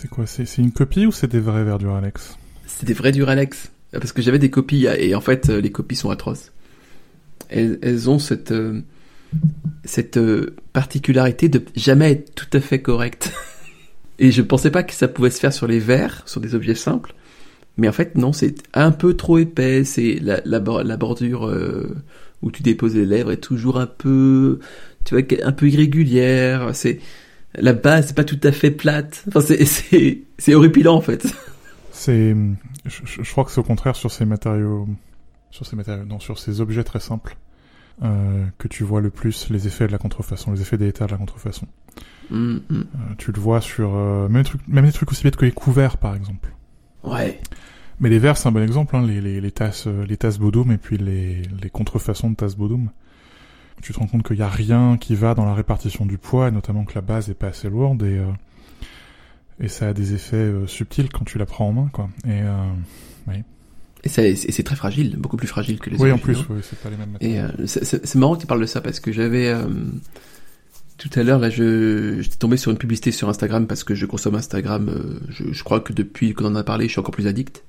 C'est quoi C'est une copie ou c'est des vrais verres Duralex C'est des vrais Duralex. Parce que j'avais des copies et en fait, euh, les copies sont atroces. Elles, ont cette, euh, cette euh, particularité de jamais être tout à fait correctes. et je pensais pas que ça pouvait se faire sur les verres, sur des objets simples. Mais en fait, non, c'est un peu trop épais. C'est la, la, bor- la bordure euh, où tu déposes les lèvres est toujours un peu, tu vois, un peu irrégulière. C'est la base, c'est pas tout à fait plate. Enfin, c'est c'est c'est horripilant en fait. C'est, je, je- crois que c'est au contraire sur ces matériaux, sur ces matériaux, non, sur ces objets très simples, euh, que tu vois le plus les effets de la contrefaçon, les effets délétères de la contrefaçon. Hum, hum. Euh, tu le vois sur euh, même, des trucs, même des trucs aussi bêtes que les couverts, par exemple. Ouais. Mais les verres, c'est un bon exemple, hein, les, les, les tasses, euh, les tasses Bodum et puis les, les contrefaçons de tasses Bodum. Tu te rends compte qu'il y a rien qui va dans la répartition du poids, et notamment que la base est pas assez lourde et euh, et ça a des effets euh, subtils quand tu la prends en main, quoi. Et euh, c'est et c'est très fragile, beaucoup plus fragile que les oui, en plus, oui, c'est pas les mêmes matériaux. Et c'est- marrant que tu parles de ça parce que j'avais tout à l'heure là, je j'étais tombé sur une publicité sur Instagram parce que je consomme Instagram. je, je crois que depuis qu'on en a parlé, je suis encore plus addict.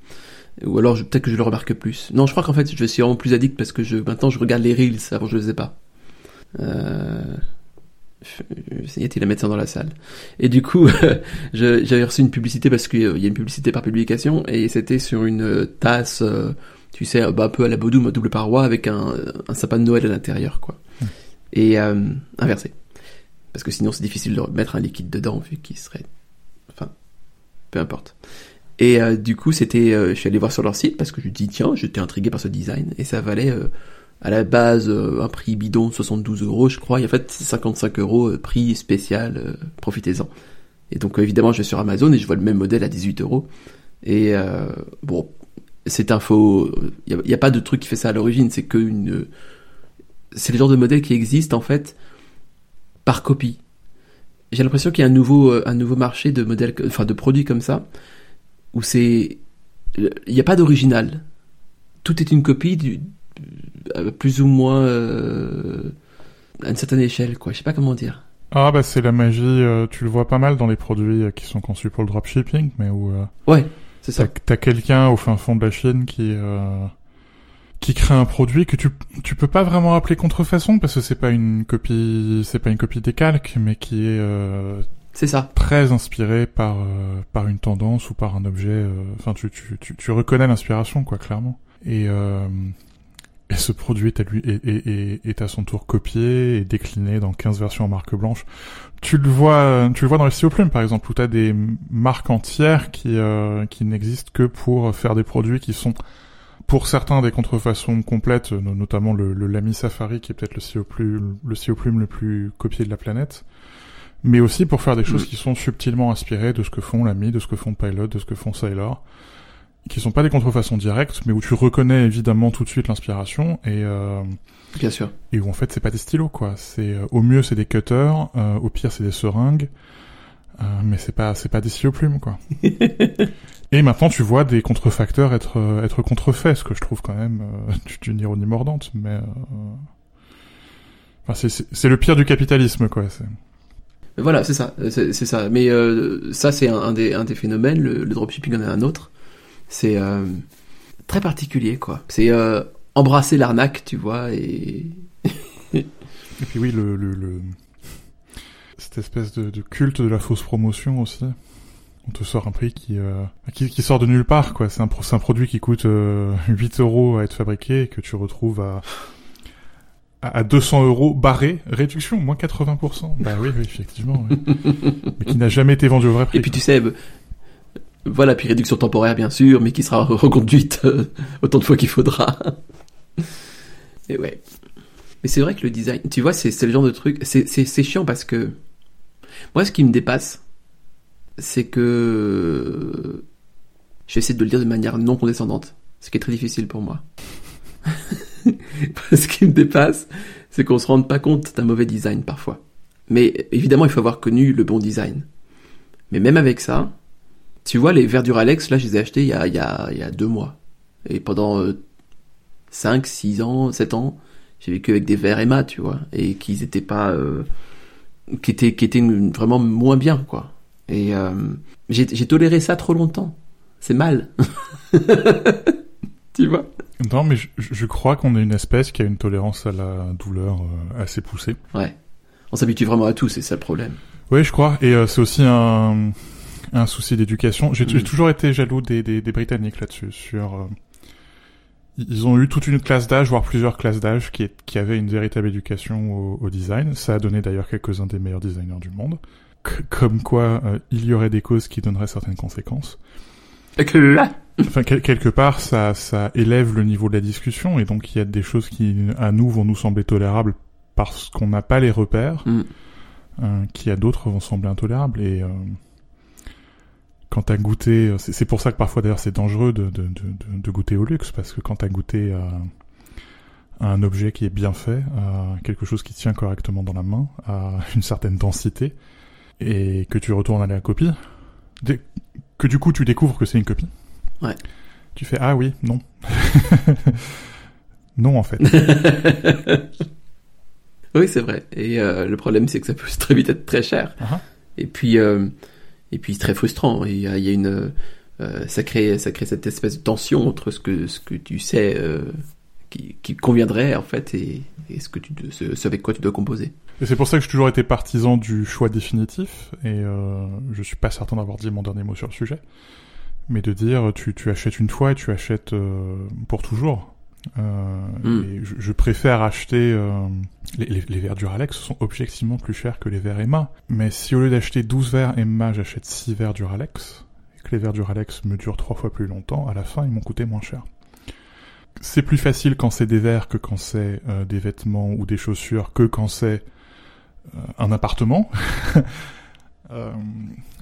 Ou alors peut-être que je le remarque plus. Non, je crois qu'en fait je suis vraiment plus addict parce que je maintenant je regarde les reels. Avant je le faisais pas. Euh... Essayez de la ça dans la salle? Et du coup, j'avais reçu une publicité parce qu'il y a une publicité par publication et c'était sur une euh, tasse, euh, tu sais, bah, un peu à la Bodum, à double paroi avec un, un sapin de Noël à l'intérieur, quoi. Mm. Et euh, inversé. Parce que sinon c'est difficile de mettre un liquide dedans vu qu'il serait... Enfin, peu importe. Et euh, du coup, c'était, euh, je suis allé voir sur leur site parce que je dis tiens, j'étais intrigué par ce design et ça valait euh, à la base euh, un prix bidon de 72 euros, je crois. Et en fait, c'est 55 euros euh, prix spécial. euh, Profitez-en. Et donc évidemment, je vais sur Amazon et je vois le même modèle à 18 euros. Et euh, bon, c'est un faux. Il n'y a, pas de truc qui fait ça à l'origine. C'est que une. C'est le genre de modèle qui existe en fait par copie. J'ai l'impression qu'il y a un nouveau, un nouveau marché de modèles, enfin de produits comme ça, où c'est, il n'y a pas d'original. Tout est une copie du, plus ou moins euh, à une certaine échelle, quoi. Je sais pas comment dire. Ah bah c'est la magie, euh, tu le vois pas mal dans les produits euh, qui sont conçus pour le dropshipping, mais où euh, Ouais, c'est ça. t'as quelqu'un au fin fond de la Chine qui euh, qui crée un produit que tu tu peux pas vraiment appeler contrefaçon parce que c'est pas une copie c'est pas une copie décalque, mais qui est euh, C'est ça. très inspiré par euh, par une tendance ou par un objet. euh, Enfin, tu, tu tu tu reconnais l'inspiration quoi clairement. Et euh, et ce produit est à lui est, est, est, à son tour copié et décliné dans 15 versions en marque blanche. Tu le vois tu le vois dans les plumes par exemple où tu as des marques entières qui euh, qui n'existent que pour faire des produits qui sont pour certains des contrefaçons complètes, no- notamment le, le Lamy Safari qui est peut-être le plume le plume le plus copié de la planète mais aussi pour faire des choses Mm. qui sont subtilement inspirées de ce que font l'ami, de ce que font Pilot, de ce que font Sailor, qui sont pas des contrefaçons directes, mais où tu reconnais évidemment tout de suite l'inspiration et euh, Bien sûr. et où en fait c'est pas des stylos quoi. C'est euh, au mieux c'est des cutters, euh, au pire c'est des seringues, euh, mais c'est pas c'est pas des stylos plumes quoi. et maintenant tu vois des contrefacteurs être euh, être contrefaits, ce que je trouve quand même euh, d'une ironie mordante, mais euh, enfin c'est le pire du capitalisme quoi. C'est Voilà, c'est ça, c'est ça. Mais euh, ça, c'est un, un des, un des phénomènes. Le, le dropshipping en est un autre. C'est euh, très particulier, quoi. C'est euh, embrasser l'arnaque, tu vois, et Et puis oui, le, le, le... cette espèce de, de culte de la fausse promotion aussi. On te sort un prix qui, euh, qui, qui sort de nulle part, quoi. C'est un, un produit qui coûte euh, 8 euros à être fabriqué et que tu retrouves à, à à 200 euros barré, réduction, moins 80%. Bah oui, oui, effectivement. oui. Mais qui n'a jamais été vendu au vrai prix. Et puis tu sais, voilà, puis réduction temporaire bien sûr, mais qui sera reconduite euh, autant de fois qu'il faudra. Et ouais. Mais c'est vrai que le design, tu vois, c'est le genre de truc, c'est chiant parce que moi, ce qui me dépasse, c'est que je vais essayer de le dire de manière non condescendante, ce qui est très difficile pour moi. ce qui me dépasse, c'est qu'on se rende pas compte d'un mauvais design parfois. Mais évidemment, il faut avoir connu le bon design. Mais même avec ça, tu vois, les verres Duralex, là, je les ai achetés il y a, il y a, il y a deux mois. Et pendant euh, 5, 6 ans, 7 ans, j'ai vécu avec des verres Emma, tu vois, et qu'ils étaient pas... euh, qui étaient, qui étaient vraiment moins bien, quoi. Et euh, j'ai toléré ça trop longtemps. C'est mal. tu vois? Non, mais je, je crois qu'on est une espèce qui a une tolérance à la douleur euh, assez poussée. Ouais. On s'habitue vraiment à tout, c'est ça le problème. Oui, je crois. Et euh, c'est aussi un, un souci d'éducation. J'ai Mm. toujours été jaloux des, des, des Britanniques là-dessus. Sur, euh, ils ont eu toute une classe d'âge, voire plusieurs classes d'âge, qui, qui avaient une véritable éducation au, au design. Ça a donné d'ailleurs quelques-uns des meilleurs designers du monde. C- comme quoi, euh, il y aurait des causes qui donneraient certaines conséquences. Et que là Enfin, quel- quelque part, ça, ça élève le niveau de la discussion, et donc il y a des choses qui, à nous, vont nous sembler tolérables parce qu'on n'a pas les repères, Mm. euh, qui à d'autres vont sembler intolérables. Et euh, quand t'as goûté, c'est pour ça que parfois d'ailleurs c'est dangereux de, de, de, de- goûter au luxe, parce que quand t'as goûté à, à un objet qui est bien fait, à quelque chose qui tient correctement dans la main, à une certaine densité, et que tu retournes à la copie, que du coup tu découvres que c'est une copie. Ouais. Tu fais ah oui, non. non en fait. Oui, c'est vrai. Et euh, le problème, c'est que ça peut très vite être très cher. Ah. Et puis, euh, et puis très frustrant. Il y a, il y a une, euh, ça crée, ça crée cette espèce de tension entre ce que, ce que tu sais euh, qui, qui conviendrait en fait et, et ce que tu, ce, ce avec quoi tu dois composer. Et c'est pour ça que j'ai toujours été partisan du choix définitif, et euh, je suis pas certain d'avoir dit mon dernier mot sur le sujet, mais de dire tu, tu achètes une fois et tu achètes euh, pour toujours. Mm. Et je, je préfère acheter euh, les, les, les verres Duralex sont objectivement plus chers que les verres Emma, mais si au lieu d'acheter 12 verres Emma, j'achète 6 verres Duralex, et que les verres Duralex me durent trois fois plus longtemps, à la fin ils m'ont coûté moins cher. C'est plus facile quand c'est des verres que quand c'est euh, des vêtements ou des chaussures que quand c'est euh, un appartement. Euh,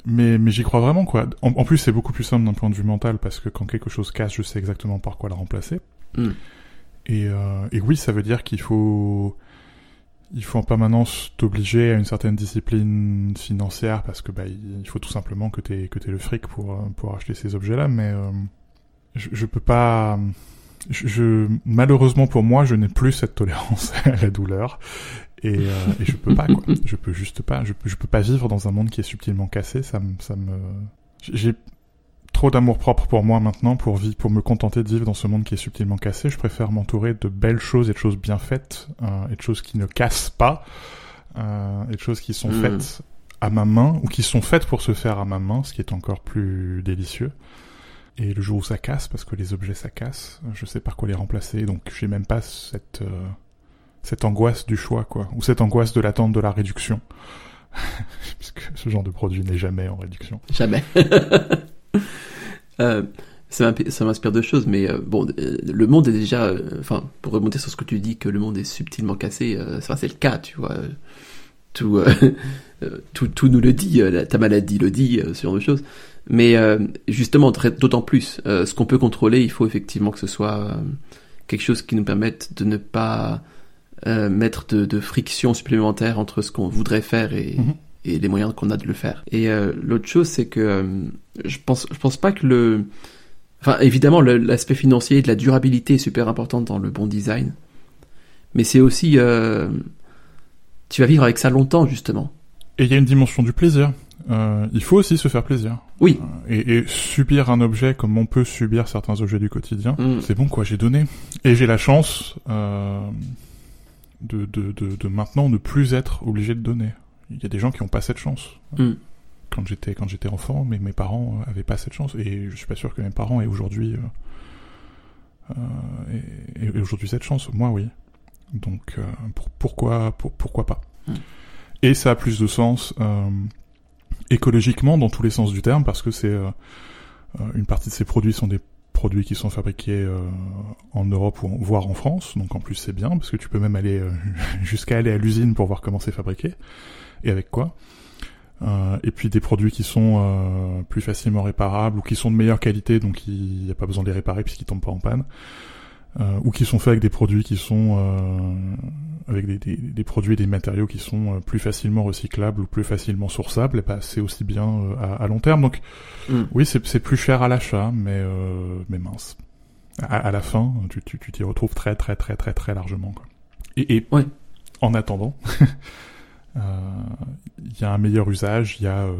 mais mais j'y crois vraiment quoi. En, en plus c'est beaucoup plus simple d'un point de vue mental parce que quand quelque chose casse, je sais exactement par quoi la remplacer. Mm. Et, euh, et oui, ça veut dire qu'il faut il faut en permanence t'obliger à une certaine discipline financière parce que bah il faut tout simplement que t'aies que t'aies le fric pour euh, pour acheter ces objets-là. Mais euh, je, je peux pas. Je, je- malheureusement pour moi, je n'ai plus cette tolérance à la douleur et, euh, et je peux pas quoi. Je peux juste pas. Je, je peux pas vivre dans un monde qui est subtilement cassé. Ça me ça me. J'ai trop d'amour propre pour moi maintenant pour vivre, pour me contenter de vivre dans ce monde qui est subtilement cassé. Je préfère m'entourer de belles choses et de choses bien faites euh, et de choses qui ne cassent pas euh, et de choses qui sont Mm. faites à ma main ou qui sont faites pour se faire à ma main, ce qui est encore plus délicieux. Et le jour où ça casse, parce que les objets ça casse, je sais par quoi les remplacer, donc j'ai même pas cette euh, cette angoisse du choix, quoi, ou cette angoisse de l'attente de la réduction, puisque ce genre de produit n'est jamais en réduction. Jamais. euh, ça m'inspire deux choses, mais euh, bon, euh, le monde est déjà, enfin, pour remonter sur ce que tu dis, que le monde est subtilement cassé, c'est le cas, tu vois. Tout, tout, tout nous le dit, ta maladie le dit, ce genre de choses. Mais justement, d'autant plus, ce qu'on peut contrôler, il faut effectivement que ce soit quelque chose qui nous permette de ne pas mettre de, de friction supplémentaire entre ce qu'on voudrait faire et, Mhm. Et les moyens qu'on a de le faire. Et euh, l'autre chose, c'est que euh, je pense, je pense pas que le, enfin évidemment l'aspect financier et de la durabilité est super important dans le bon design, mais c'est aussi, euh, tu vas vivre avec ça longtemps justement. Et il y a une dimension du plaisir. Euh, il faut aussi se faire plaisir. Oui. Euh, Et, et subir un objet comme on peut subir certains objets du quotidien, Mm. c'est bon quoi, j'ai donné. Et j'ai la chance euh, de, de, de, de maintenant ne plus être obligé de donner. Il y a des gens qui n'ont pas cette chance. Mm. Quand j'étais quand j'étais enfant, mais mes parents euh, avaient pas cette chance. Et je suis pas sûr que mes parents aient aujourd'hui euh, euh, et, et aujourd'hui cette chance. Moi oui. Donc euh, pour- pourquoi pour- pourquoi pas? Mm. Et ça a plus de sens euh, écologiquement dans tous les sens du terme parce que c'est euh, euh, une partie de ces produits sont des produits qui sont fabriqués euh, en Europe ou en- voire en France, donc en plus c'est bien parce que tu peux même aller euh, jusqu'à aller à l'usine pour voir comment c'est fabriqué et avec quoi. Euh, et puis des produits qui sont plus facilement réparables ou qui sont de meilleure qualité, donc il n'y a pas besoin de les réparer puisqu'ils tombent pas en panne. Euh, ou qui sont faits avec des produits qui sont euh, avec des, des, des produits et des matériaux qui sont euh, plus facilement recyclables ou plus facilement sourçables, et bah, c'est aussi bien euh, à, à long terme. Donc Mm. oui, c'est c'est plus cher à l'achat, mais euh, mais mince. À, à la fin, tu tu tu t'y retrouves très très très très très largement. Quoi. Et, et Ouais. en attendant, euh, il y a un meilleur usage, il y a euh,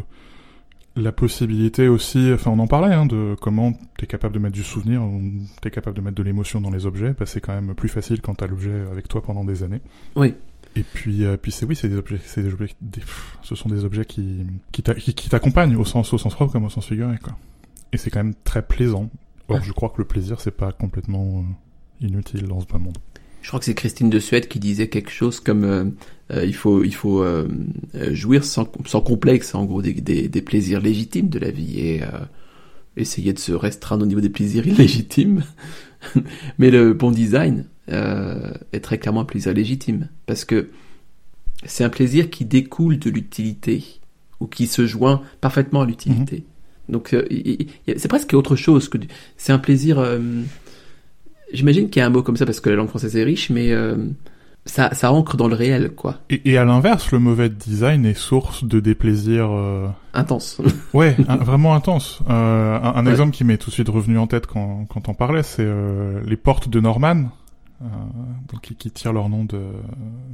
la possibilité aussi, enfin on en parlait, hein, de comment t'es capable de mettre du souvenir, ou t'es capable de mettre de l'émotion dans les objets, bah, c'est quand même plus facile quand t'as l'objet avec toi pendant des années. Oui. Et puis, euh, puis c'est oui, c'est des objets, c'est des objets, des- pff, ce sont des objets qui qui t'a- qui- qui t'accompagnent au sens au sens propre comme au sens figuré, quoi. Et c'est quand même très plaisant. Or, je crois que le plaisir, c'est pas complètement euh, inutile dans ce bas monde. Je crois que c'est Christine de Suède qui disait quelque chose comme euh, euh, il faut il faut euh, jouir sans, sans complexe en gros des, des, des plaisirs légitimes de la vie et essayer de se restreindre au niveau des plaisirs illégitimes. Mais le bon design est très clairement un plaisir légitime parce que c'est un plaisir qui découle de l'utilité ou qui se joint parfaitement à l'utilité. Donc il- il- il- c'est presque autre chose que du- c'est un plaisir. J'imagine qu'il y a un mot comme ça parce que la langue française est riche, mais euh, ça, ça ancre dans le réel, quoi. Et, et à l'inverse, le mauvais design est source de déplaisir. Euh... Intense. Ouais, un- vraiment intense. Euh, un un Ouais. exemple qui m'est tout de suite revenu en tête quand, quand on parlait, c'est euh, les portes de Norman, euh, donc qui, qui tirent leur nom de,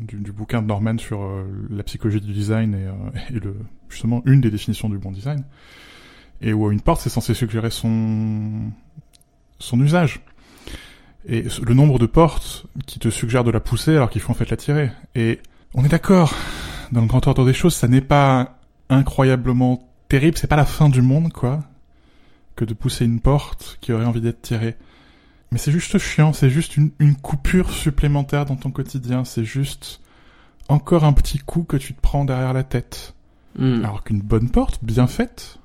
du, du bouquin de Norman sur euh, la psychologie du design et, euh, et le, justement une des définitions du bon design. Et où une porte, c'est censé suggérer son, son usage. Et le nombre de portes qui te suggèrent de la pousser alors qu'il faut en fait la tirer. Et on est d'accord, dans le grand ordre des choses, ça n'est pas incroyablement terrible, c'est pas la fin du monde, quoi, que de pousser une porte qui aurait envie d'être tirée. Mais c'est juste chiant, c'est juste une, une coupure supplémentaire dans ton quotidien, c'est juste encore un petit coup que tu te prends derrière la tête. Hmm. Alors qu'une bonne porte, bien faite,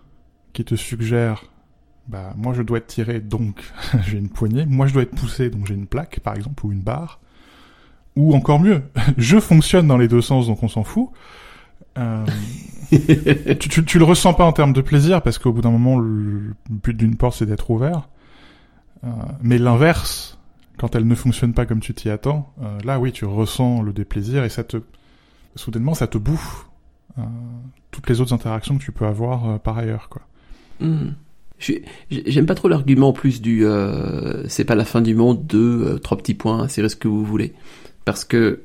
qui te suggère, bah, moi je dois être tiré, donc j'ai une poignée, moi je dois être poussé, donc j'ai une plaque, par exemple, ou une barre. Ou encore mieux, je fonctionne dans les deux sens, donc on s'en fout. Euh, tu, tu, tu le ressens pas en termes de plaisir, parce qu'au bout d'un moment, le but d'une porte, c'est d'être ouvert. Euh, mais l'inverse, quand elle ne fonctionne pas comme tu t'y attends, euh, là oui, tu ressens le déplaisir et ça te... Soudainement, ça te bouffe euh, toutes les autres interactions que tu peux avoir euh, par ailleurs, quoi. Hmm. J'aime pas trop l'argument en plus du euh, c'est pas la fin du monde de euh, trois petits points, insérez ce que vous voulez. Parce que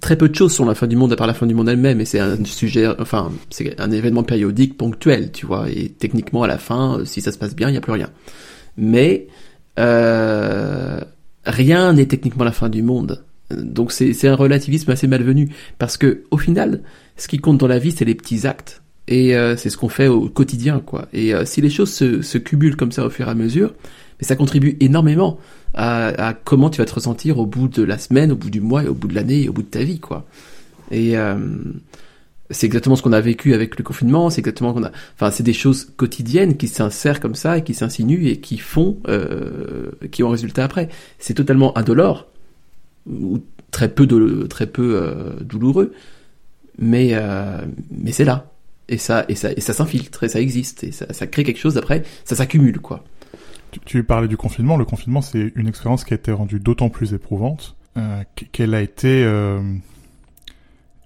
très peu de choses sont la fin du monde à part la fin du monde elle-même et c'est un sujet, enfin, c'est un événement périodique ponctuel, tu vois, et techniquement à la fin, euh, si ça se passe bien, il n'y a plus rien. Mais euh, rien n'est techniquement la fin du monde. Donc c'est c'est un relativisme assez malvenu parce que au final, ce qui compte dans la vie, c'est les petits actes et euh, c'est ce qu'on fait au quotidien, quoi. Et euh, si les choses se, se cumulent comme ça au fur et à mesure, mais ça contribue énormément à, à comment tu vas te ressentir au bout de la semaine, au bout du mois, et au bout de l'année, et au bout de ta vie, quoi. Et euh, c'est exactement ce qu'on a vécu avec le confinement. C'est exactement qu'on a. Enfin, c'est des choses quotidiennes qui s'insèrent comme ça et qui s'insinuent et qui font, euh, qui ont un résultat après. C'est totalement indolore ou très peu de, très peu euh, douloureux, mais euh, mais c'est là et ça et ça et ça s'infiltre et ça existe et ça, ça crée quelque chose après. Ça s'accumule quoi. Tu, tu parlais du confinement. Le confinement, c'est une expérience qui a été rendue d'autant plus éprouvante euh, qu'elle a été, euh,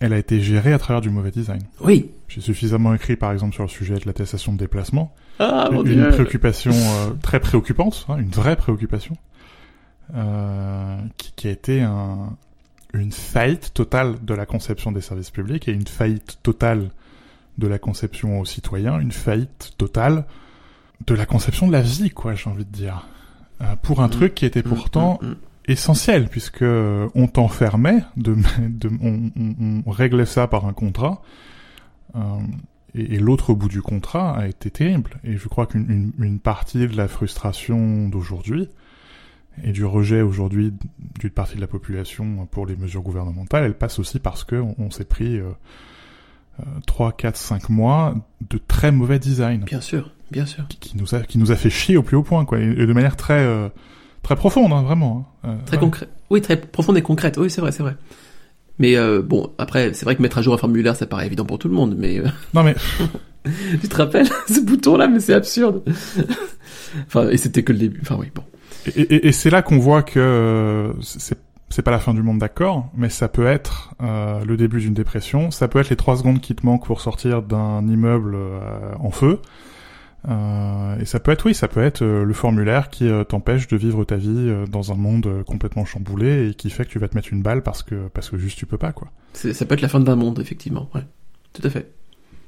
elle a été gérée à travers du mauvais design. Oui. J'ai suffisamment écrit, par exemple, sur le sujet de l'attestation de déplacement. Ah mon une dieu. préoccupation euh, très préoccupante, hein, une vraie préoccupation, qui, qui a été un, une faillite totale de la conception des services publics et une faillite totale de la conception aux citoyens, une faillite totale de la conception de la vie, quoi, j'ai envie de dire. Euh, pour un Mm. truc qui était pourtant Mm, mm, mm. essentiel puisque euh, on t'enfermait, de, de, on, on- on réglait ça par un contrat, euh, et, et l'autre bout du contrat a été terrible. Et je crois qu'une une, une partie de la frustration d'aujourd'hui et du rejet aujourd'hui d'une partie de la population pour les mesures gouvernementales, elle passe aussi parce que on, on s'est pris euh, 3, 4, 5 mois de très mauvais design Bien sûr, bien sûr. qui, qui nous a qui nous a fait chier au plus haut point quoi et, et de manière très euh, très profonde hein, vraiment hein. Euh, Très ouais. concret. Oui, très profonde et concrète. Oui, c'est vrai, c'est vrai. Mais euh, bon, après, c'est vrai que mettre à jour un formulaire, ça paraît évident pour tout le monde, mais euh, non mais tu te rappelles ce bouton-là, mais c'est absurde. enfin, et c'était que le début. Enfin, oui, bon. et, et- et c'est là qu'on voit que euh, c'est c'est pas la fin du monde d'accord mais ça peut être euh, le début d'une dépression ça peut être les trois secondes qui te manquent pour sortir d'un immeuble euh, en feu Euh, et ça peut être oui ça peut être euh, le formulaire qui euh, t'empêche de vivre ta vie euh, dans un monde complètement chamboulé et qui fait que tu vas te mettre une balle parce que parce que juste tu peux pas quoi Ça peut être la fin d'un monde, effectivement. Ouais, tout à fait.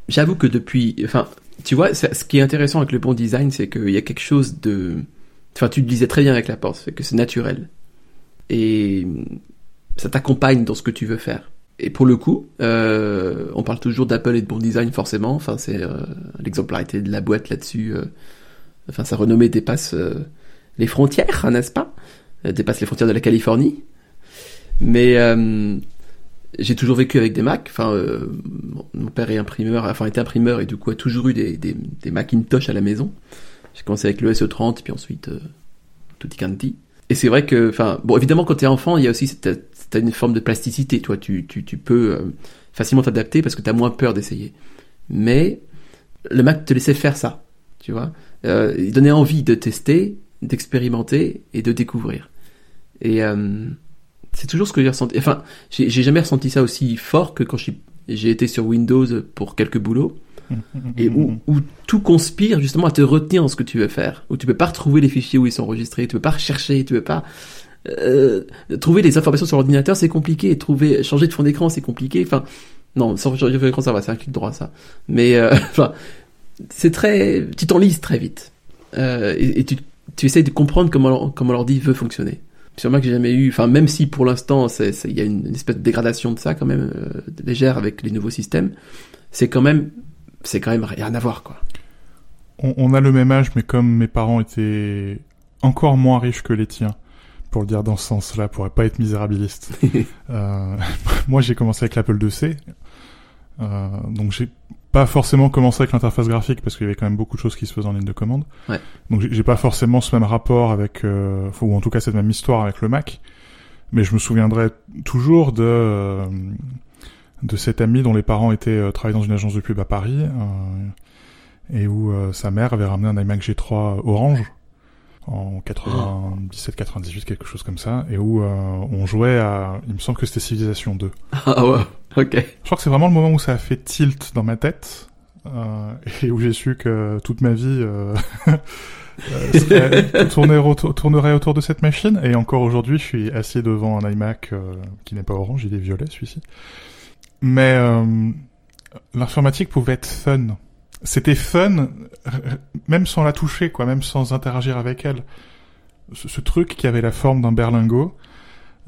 J'avoue que depuis, enfin, tu vois, ce qui est intéressant avec le bon design, c'est qu'il y a quelque chose de, enfin, tu le disais très bien avec la porte, c'est que c'est naturel et ça t'accompagne dans ce que tu veux faire. Et pour le coup, euh, on parle toujours d'Apple et de bon design forcément. Enfin, c'est euh, l'exemplarité de la boîte là-dessus. Euh, enfin, sa renommée dépasse les frontières, n'est-ce pas? Elle Dépasse les frontières de la Californie. Mais j'ai toujours vécu avec des Mac. Enfin, mon père est imprimeur, enfin était imprimeur et du coup a toujours eu des, Macintosh à la maison. J'ai commencé avec le SE30, puis ensuite euh, Tutti Quanti. Et c'est vrai que, enfin, bon, évidemment, quand t'es enfant, il y a aussi t'as une forme de plasticité, toi, tu, tu, tu peux euh, facilement t'adapter parce que t'as moins peur d'essayer. Mais le Mac te laissait faire ça, tu vois. Euh, il donnait envie de tester, d'expérimenter et de découvrir. Et euh, c'est toujours ce que j'ai ressenti. Enfin, j'ai jamais ressenti ça aussi fort que quand j'ai été sur Windows pour quelques boulots et où, tout conspire justement à te retenir dans ce que tu veux faire, où tu peux pas retrouver les fichiers où ils sont enregistrés, tu peux pas rechercher, tu peux pas euh, trouver les informations sur l'ordinateur, c'est compliqué, trouver changer de fond d'écran, c'est compliqué. Enfin, non, sans changer de fond d'écran, ça va, c'est un clic droit ça. Mais euh, c'est très, tu t'enlises très vite euh, et, tu, tu essayes de comprendre comment comment l'ordi veut fonctionner. Sur Mac, j'ai jamais eu, enfin même si pour l'instant, il y a une, espèce de dégradation de ça quand même légère avec les nouveaux systèmes, c'est quand même c'est quand même rien à voir quoi. On, on a le même âge, mais comme mes parents étaient encore moins riches que les tiens, pour le dire dans ce sens-là, pour pas être misérabiliste. euh, moi, j'ai commencé avec l'Apple IIc, euh, donc j'ai pas forcément commencé avec l'interface graphique parce qu'il y avait quand même beaucoup de choses qui se faisaient en ligne de commande. Ouais. Donc j'ai j'ai pas forcément ce même rapport avec, euh, ou en tout cas cette même histoire avec le Mac, mais je me souviendrai toujours de euh, de cet ami dont les parents étaient euh, travaillaient dans une agence de pub à Paris euh, et où euh, sa mère avait ramené un iMac G3 orange en 97-98 quelque chose comme ça et où euh, on jouait à il me semble que c'était Civilization 2 Ah ouais, ok. je crois que c'est vraiment le moment où ça a fait tilt dans ma tête euh, et où j'ai su que toute ma vie euh, serait- tournerait, autour, tournerait autour de cette machine. Et encore aujourd'hui, je suis assis devant un iMac euh, qui n'est pas orange, il est violet celui-ci. Mais euh, l'informatique pouvait être fun. C'était fun, même sans la toucher, quoi, même sans interagir avec elle. Ce, ce truc qui avait la forme d'un berlingot,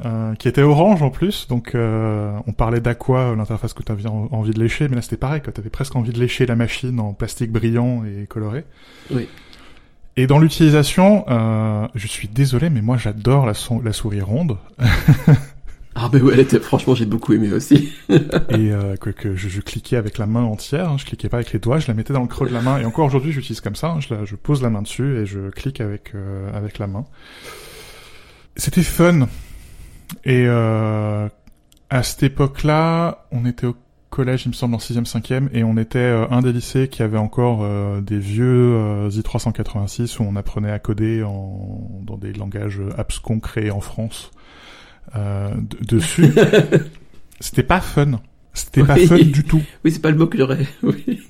euh, qui était orange en plus, donc euh, on parlait d'aqua, euh, l'interface que tu avais en- envie de lécher, mais là c'était pareil, tu avais presque envie de lécher la machine en plastique brillant et coloré. Oui. Et dans l'utilisation, euh, je suis désolé, mais moi j'adore la souris ronde, Franchement, j'ai beaucoup aimé aussi. et euh, que, je, cliquais avec la main entière, hein, je cliquais pas avec les doigts, je la mettais dans le creux de la main, et encore aujourd'hui j'utilise comme ça, hein, je, pose la main dessus et je clique avec, euh, avec la main. C'était fun. Et euh, à cette époque-là, on était au collège, il me semble, en 6e, 5e, et on était euh, un des lycées qui avait encore euh, des vieux euh, i386 où on apprenait à coder en, dans des langages abscons créés en France. Euh, de- dessus, c'était pas fun. C'était pas fun du tout. Oui, c'est pas le mot que j'aurais. Oui.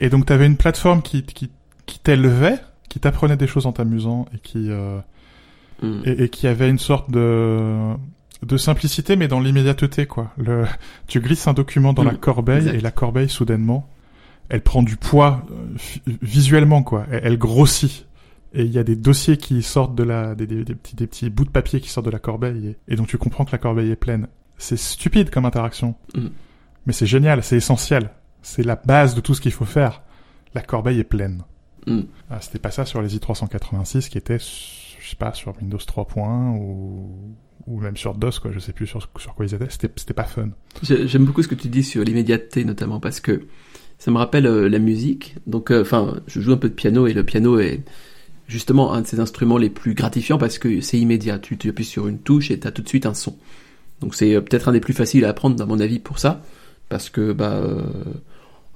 Et donc t'avais une plateforme qui, qui, qui t'élevait, qui t'apprenait des choses en t'amusant et qui euh, Hmm. et, et qui avait une sorte de de simplicité mais dans l'immédiateté quoi. Le tu glisses un document dans Mm, la corbeille exact. et la corbeille soudainement elle prend du poids euh, visuellement quoi. Elle, elle grossit. Et il y a des dossiers qui sortent de la des, des, des petits des petits bouts de papier qui sortent de la corbeille et, et donc tu comprends que la corbeille est pleine. C'est stupide comme interaction. Mm. Mais c'est génial, c'est essentiel. C'est la base de tout ce qu'il faut faire. La corbeille est pleine. Hmm. Ah, c'était pas ça sur les i386 qui était, je sais pas, sur Windows 3.1 ou, ou même sur DOS, quoi. Je sais plus sur, sur quoi ils étaient. C'était, pas fun. J'ai- J'aime beaucoup ce que tu dis sur l'immédiateté notamment parce que ça me rappelle euh, la musique. Donc, euh, enfin, je joue un peu de piano et le piano est justement un de ces instruments les plus gratifiants parce que c'est immédiat. Tu, tu appuies sur une touche et t'as tout de suite un son. Donc c'est euh, peut-être un des plus faciles à apprendre, à mon avis, pour ça, parce que bah euh,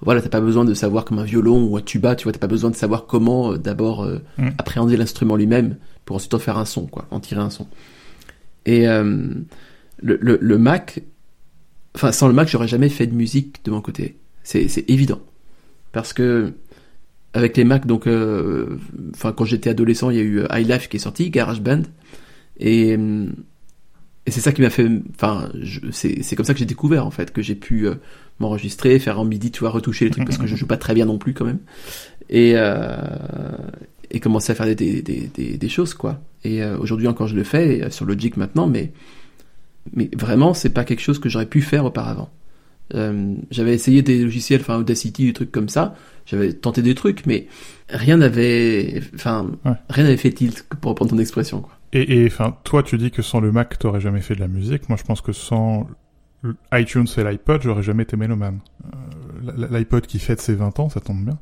voilà, t'as pas besoin de savoir comme un violon ou un tuba, tu vois, t'as pas besoin de savoir comment euh, d'abord euh, Mm. appréhender l'instrument lui-même pour ensuite en faire un son, quoi, en tirer un son. Et euh, le, le, le Mac, enfin sans le Mac, j'aurais jamais fait de musique de mon côté. C'est c'est évident, parce que avec les Mac, donc, euh, enfin quand j'étais adolescent, il y a eu iLife qui est sorti, GarageBand, et euh, et c'est ça qui m'a fait, enfin, c'est comme ça que j'ai découvert en fait que j'ai pu euh, m'enregistrer, faire en midi, tu vois, retoucher les trucs parce que je joue pas très bien non plus quand même, et euh, et commencer à faire des des des, des, choses quoi. Et euh, aujourd'hui encore je le fais sur Logic maintenant, mais mais vraiment c'est pas quelque chose que j'aurais pu faire auparavant. Euh, j'avais essayé des logiciels, enfin Audacity, des trucs comme ça. J'avais tenté des trucs, mais rien n'avait, enfin, rien n'avait fait tilt pour reprendre ton expression. Quoi. Et, enfin, toi, tu dis que sans le Mac, t'aurais jamais fait de la musique. Moi, je pense que sans iTunes et l'iPod, j'aurais jamais été mélomane. Euh, L'iPod qui fête ses 20 ans, ça tombe bien.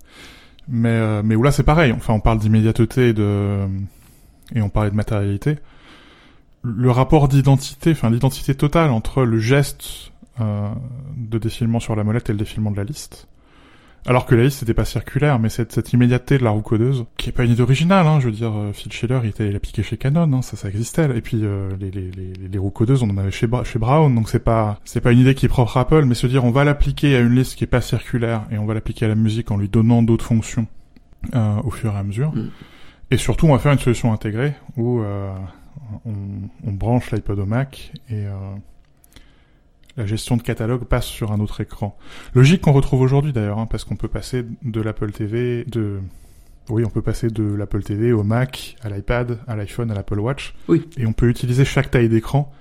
Mais, euh, mais où là, c'est pareil. Enfin, on parle d'immédiateté et de, et on parlait de matérialité. Le rapport d'identité, enfin, l'identité totale entre le geste de défilement sur la molette et le défilement de la liste, alors que la liste n'était pas circulaire, mais cette, cette immédiateté de la roue codeuse, qui est pas une idée originale, hein, je veux dire, euh, Phil Schiller, il était appliqué chez Canon, hein, ça, ça existait. Et puis euh, les, les, les, les, roues codeuses, on en avait chez, chez Brown, donc c'est pas c'est pas une idée qui est propre à Apple, mais se dire on va l'appliquer à une liste qui est pas circulaire et on va l'appliquer à la musique en lui donnant d'autres fonctions euh, au fur et à mesure. Mm. Et surtout, on va faire une solution intégrée où euh, on, on, branche l'iPod au Mac et la gestion de catalogue passe sur un autre écran. Logique qu'on retrouve aujourd'hui d'ailleurs, hein, parce qu'on peut passer de l'Apple TV, de oui, on peut passer de l'Apple TV au Mac, à l'iPad, à l'iPhone, à l'Apple Watch. Oui. Et on peut utiliser chaque taille d'écran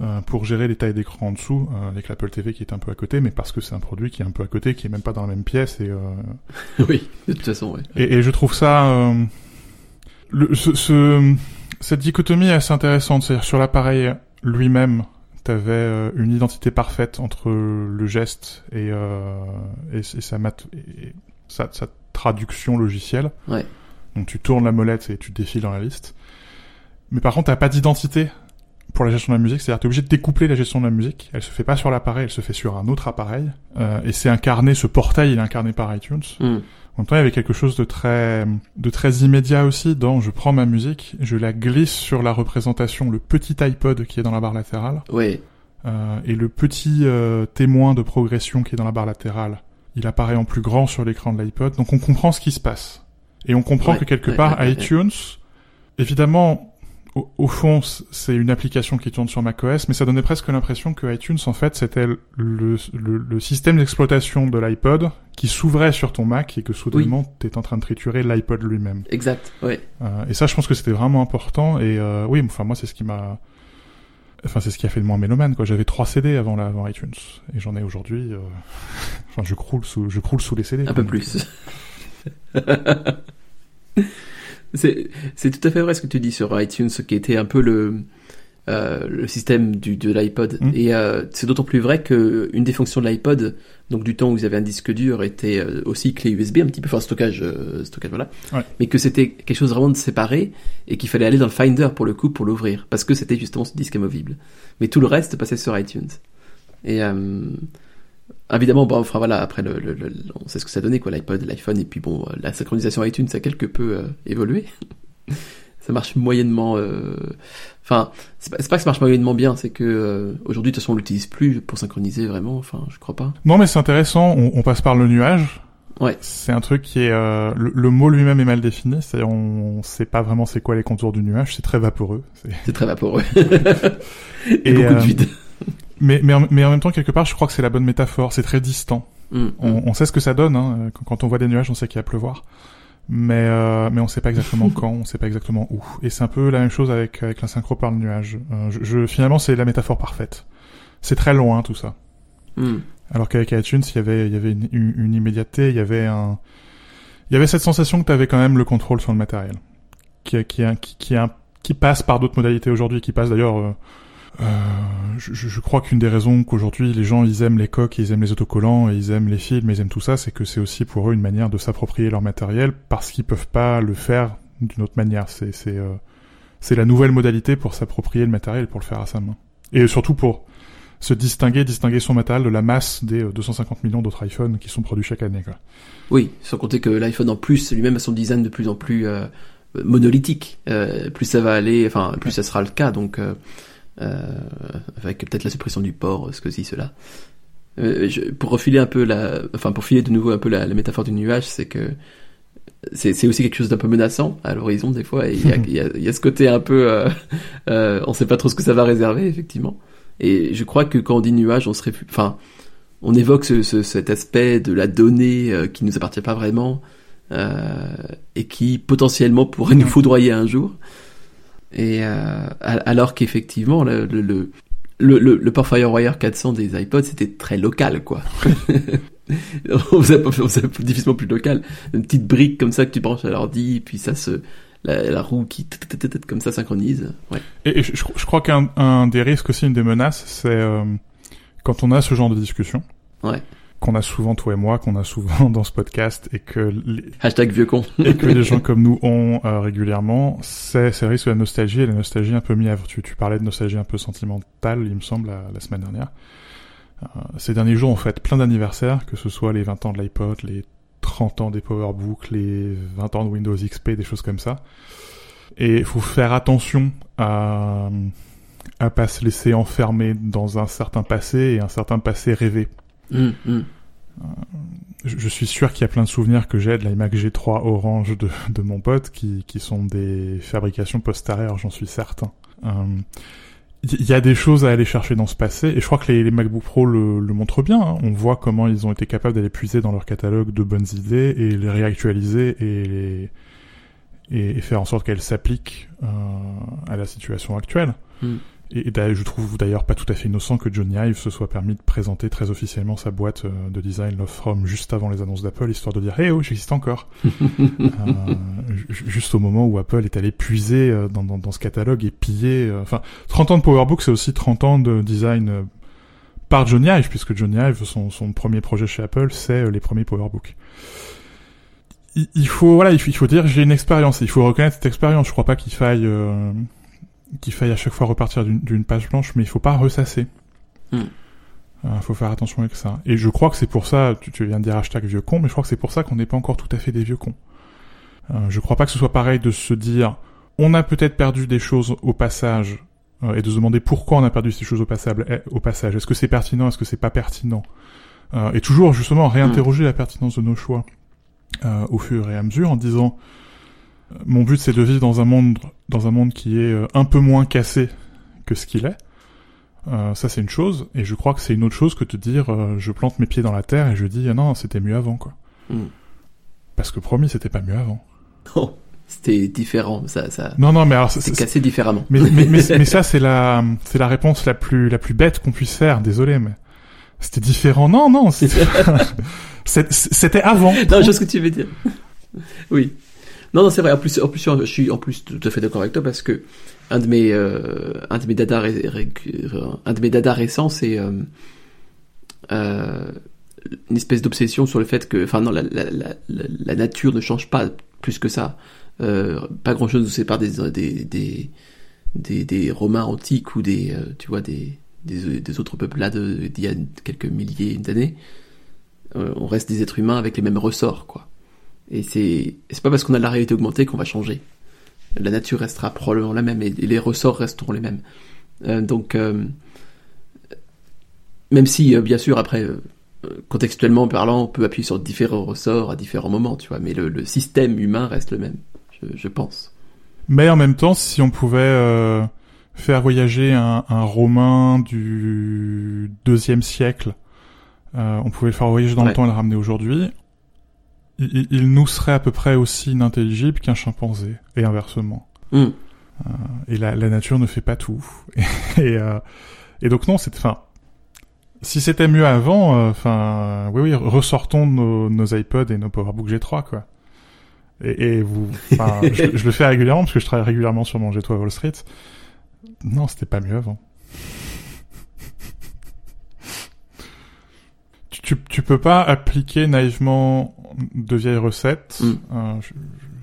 euh, pour gérer les tailles d'écran en dessous, euh, avec l'Apple TV qui est un peu à côté, mais parce que c'est un produit qui est un peu à côté, qui est même pas dans la même pièce. Et, euh... oui, de toute façon, oui. Et, et je trouve ça... Euh, le, ce, ce, cette dichotomie est assez intéressante, c'est-à-dire sur l'appareil lui-même, t'avais euh, une identité parfaite entre le geste et, euh, et, sa, mat et sa, sa, traduction logicielle. Ouais. Donc tu tournes la molette et tu défiles dans la liste. Mais par contre, t'as pas d'identité pour la gestion de la musique, c'est-à-dire t'es obligé de découpler la gestion de la musique. Elle se fait pas sur l'appareil, elle se fait sur un autre appareil. Euh, et c'est incarné, ce portail, il est incarné par iTunes. Mm. En même temps, il y avait quelque chose de très, de très immédiat aussi dans je prends ma musique, je la glisse sur la représentation, le petit iPod qui est dans la barre latérale. Oui. Euh, et le petit euh, témoin de progression qui est dans la barre latérale, il apparaît en plus grand sur l'écran de l'iPod. Donc on comprend ce qui se passe. Et on comprend ouais, que quelque ouais, part, ouais, iTunes, évidemment, au, au, fond, c'est une application qui tourne sur macOS, mais ça donnait presque l'impression que iTunes, en fait, c'était le, le, le, système d'exploitation de l'iPod qui s'ouvrait sur ton Mac et que soudainement, oui. t'es en train de triturer l'iPod lui-même. Exact, oui. Euh, et ça, je pense que c'était vraiment important. Et euh, oui, enfin, moi, c'est ce qui m'a... Enfin, c'est ce qui a fait de moi un mélomane, quoi. J'avais trois CD avant, la, avant iTunes. Et j'en ai aujourd'hui... Euh... enfin, je croule sous, je croule sous les CD. Un peu plus. c'est, tout à fait vrai ce que tu dis sur iTunes, qui était un peu le, euh, le système du, de l'iPod. Mm. Et euh, c'est d'autant plus vrai que une des fonctions de l'iPod, donc du temps où vous avez un disque dur, était euh, aussi clé USB, un petit peu, enfin stockage, stockage voilà. Ouais. Mais que c'était quelque chose vraiment de séparé et qu'il fallait aller dans le Finder pour le coup pour l'ouvrir, parce que c'était justement ce disque amovible. Mais tout le reste passait sur iTunes. Et évidemment, bon, enfin voilà, après le, le, le, on sait ce que ça donnait quoi, l'iPod, l'iPhone, et puis bon, la synchronisation iTunes a quelque peu euh, évolué. ça marche moyennement. Euh... Enfin, c'est pas, pas, que ça marche moyennement bien, c'est que euh, aujourd'hui de toute façon on l'utilise plus pour synchroniser vraiment. Enfin, je crois pas. Non, mais c'est intéressant. On, on, passe par le nuage. Ouais. C'est un truc qui est euh, le, le, mot lui-même est mal défini. C'est-à-dire on, on sait pas vraiment c'est quoi les contours du nuage. C'est très vaporeux. C'est très vaporeux. et, beaucoup de vide. Mais, mais, en, mais en même temps, quelque part, je crois que c'est la bonne métaphore. C'est très distant. Mm, on, on, sait ce que ça donne. Hein. Quand on voit des nuages, on sait qu'il va pleuvoir. Mais, euh, mais on sait pas exactement quand, on sait pas exactement où. Et c'est un peu la même chose avec, avec la synchro par le nuage. Euh, je, je, finalement, c'est la métaphore parfaite. C'est très loin, tout ça. Mm. Alors qu'avec iTunes, il y avait, il y avait une, une, une, immédiateté, il y avait un, il y avait cette sensation que tu avais quand même le contrôle sur le matériel. Qui, qui, qui, qui, qui passe par d'autres modalités aujourd'hui, qui passe d'ailleurs, euh, euh, je, je, crois qu'une des raisons qu'aujourd'hui les gens ils aiment les coques, ils aiment les autocollants, et ils aiment les films, ils aiment tout ça, c'est que c'est aussi pour eux une manière de s'approprier leur matériel parce qu'ils peuvent pas le faire d'une autre manière. C'est c'est euh, c'est la nouvelle modalité pour s'approprier le matériel, pour le faire à sa main, et surtout pour se distinguer, distinguer son matériel de la masse des 250 millions d'autres iPhones qui sont produits chaque année. Quoi. Oui, sans compter que l'iPhone en plus lui-même a son design de plus en plus euh, monolithique. Euh, plus ça va aller, enfin plus ça sera le cas. Donc euh, avec peut-être la suppression du port, ce que si cela. Euh, je, pour refiler un peu la, enfin pour filer de nouveau un peu la, la métaphore du nuage, c'est que c'est aussi quelque chose d'un peu menaçant à l'horizon des fois. Et il y a, il y, a, il y a ce côté un peu, euh, euh, on sait pas trop ce que ça va réserver effectivement. Et je crois que quand on dit nuage, on serait, enfin, on évoque ce, ce, cet aspect de la donnée euh, qui nous appartient pas vraiment euh, et qui potentiellement pourrait nous foudroyer un jour. Et euh, alors qu'effectivement, le, le, le, le, FireWire 400 des iPods, c'était très local, quoi. on faisait, on faisait difficilement plus local. Une petite brique comme ça que tu branches à l'ordi, puis ça se, la, la roue qui comme ça synchronise. Ouais. Et, et je, je, crois qu'un un des risques aussi, une des menaces, c'est euh, quand on a ce genre de discussion. Ouais. Qu'on a souvent toi et moi, qu'on a souvent dans ce podcast, et que les... hashtag vieux con et que les gens comme nous ont euh, régulièrement, c'est c'est risque de la nostalgie et la nostalgie un peu mièvre. Tu, tu parlais de nostalgie un peu sentimentale, il me semble, la, la semaine dernière. Euh, ces derniers jours, on fait plein d'anniversaires, que ce soit les 20 ans de l'iPod, les 30 ans des PowerBook, les 20 ans de Windows XP, des choses comme ça. Et il faut faire attention à à pas se laisser enfermer dans un certain passé et un certain passé rêvé. Mmh, mmh. Euh, je, je, suis sûr qu'il y a plein de souvenirs que j'ai de l'iMac G3 Orange de, de mon pote qui, qui sont des fabrications postérieures, j'en suis certain. Euh, il y a des choses à aller chercher dans ce passé, et je crois que les, les MacBook Pro le, le montrent bien. Hein. On voit comment ils ont été capables d'aller puiser dans leur catalogue de bonnes idées et les réactualiser et, les, et, et faire en sorte qu'elles s'appliquent euh, à la situation actuelle. Mm. Et, et je trouve d'ailleurs pas tout à fait innocent que Johnny Ive se soit permis de présenter très officiellement sa boîte euh, de design Love From juste avant les annonces d'Apple, histoire de dire hey, « oh, j'existe encore. Euh, !» Juste au moment où Apple est allé puiser euh, dans, dans, dans ce catalogue et piller... Enfin, 30 ans de PowerBook, c'est aussi 30 ans de design par Johnny Ive, puisque Johnny Ive, son, son premier projet chez Apple, c'est les premiers PowerBook. Il faut voilà il faut, il faut dire j'ai une expérience. Il faut reconnaître cette expérience. Je crois pas qu'il faille euh, qu'il faille à chaque fois repartir d'une page blanche, mais il faut pas ressasser. Il mm. euh, faut faire attention avec ça. Et je crois que c'est pour ça, tu, tu, viens de dire hashtag vieux con, mais je crois que c'est pour ça qu'on n'est pas encore tout à fait des vieux cons. Euh, je crois pas que ce soit pareil de se dire, on a peut-être perdu des choses au passage, euh, et de se demander pourquoi on a perdu ces choses au, passable, eh, au passage. Est-ce que c'est pertinent, est-ce que c'est pas pertinent? Euh, Et toujours justement réinterroger mm. la pertinence de nos choix euh, au fur et à mesure en disant, mon but c'est de vivre dans un monde dans un monde qui est euh, un peu moins cassé que ce qu'il est. Euh, ça c'est une chose, et je crois que c'est une autre chose que de dire euh, je plante mes pieds dans la terre et je dis ah non c'était mieux avant quoi. Mm. Parce que promis c'était pas mieux avant. Oh, c'était différent, ça, ça. Non non mais alors c'est cassé différemment. Mais mais, mais, mais ça c'est la c'est la réponse la plus la plus bête qu'on puisse faire. Désolé mais c'était différent. Non non c'était avant. Non je sais ce que tu veux dire. oui. Non, non, c'est vrai. En plus, en plus, je suis en plus tout à fait d'accord avec toi parce que un de mes, euh, un de mes dadas, un de mes dadas récents, c'est euh, euh, une espèce d'obsession sur le fait que, enfin non, la, nature ne change pas plus que ça. Euh, pas grand chose nous sépare des des, des des, Romains antiques ou des, euh, tu vois, des, des, des autres peuples là d'il y a quelques milliers d'années. On reste des êtres humains avec les mêmes ressorts, quoi. Et c'est c'est pas parce qu'on a la réalité augmentée qu'on va changer. La nature restera probablement la même et, les ressorts resteront les mêmes. Euh, donc euh, même si euh, bien sûr après euh, contextuellement parlant, on peut appuyer sur différents ressorts à différents moments, tu vois, mais le, le système humain reste le même, je, je, pense. Mais en même temps, si on pouvait euh, faire voyager un, un, Romain du deuxième siècle, on pouvait le faire voyager dans ouais. le temps et le ramener aujourd'hui, il, il, nous serait à peu près aussi inintelligible qu'un chimpanzé, et inversement. Mm. Euh, et la, la, nature ne fait pas tout. et, euh, et, donc non, c'est, enfin, si c'était mieux avant, enfin, euh, oui, oui, ressortons nos, nos iPods et nos PowerBook G3, quoi. Et, et vous, je, je, le fais régulièrement parce que je travaille régulièrement sur mon G3 Wall Street. Non, c'était pas mieux avant. tu, tu peux pas appliquer naïvement de vieilles recettes mm. euh,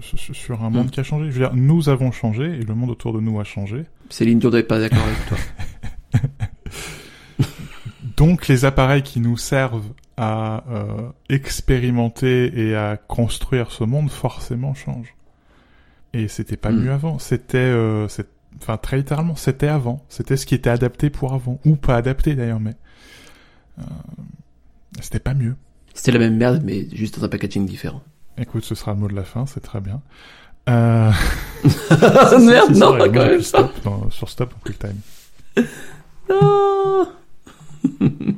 sur un monde mm. qui a changé. Je veux dire, nous avons changé et le monde autour de nous a changé. Céline Dion n'est pas d'accord avec toi. Donc les appareils qui nous servent à euh, expérimenter et à construire ce monde forcément changent. Et c'était pas mm. mieux avant. C'était, euh, enfin très littéralement, c'était avant. C'était ce qui était adapté pour avant ou pas adapté d'ailleurs, mais euh, c'était pas mieux. C'était la même merde, mais juste dans un packaging différent. Écoute, ce sera le mot de la fin, c'est très bien. Euh... Merde, non, quand même stop, sur stop en quick time. Non.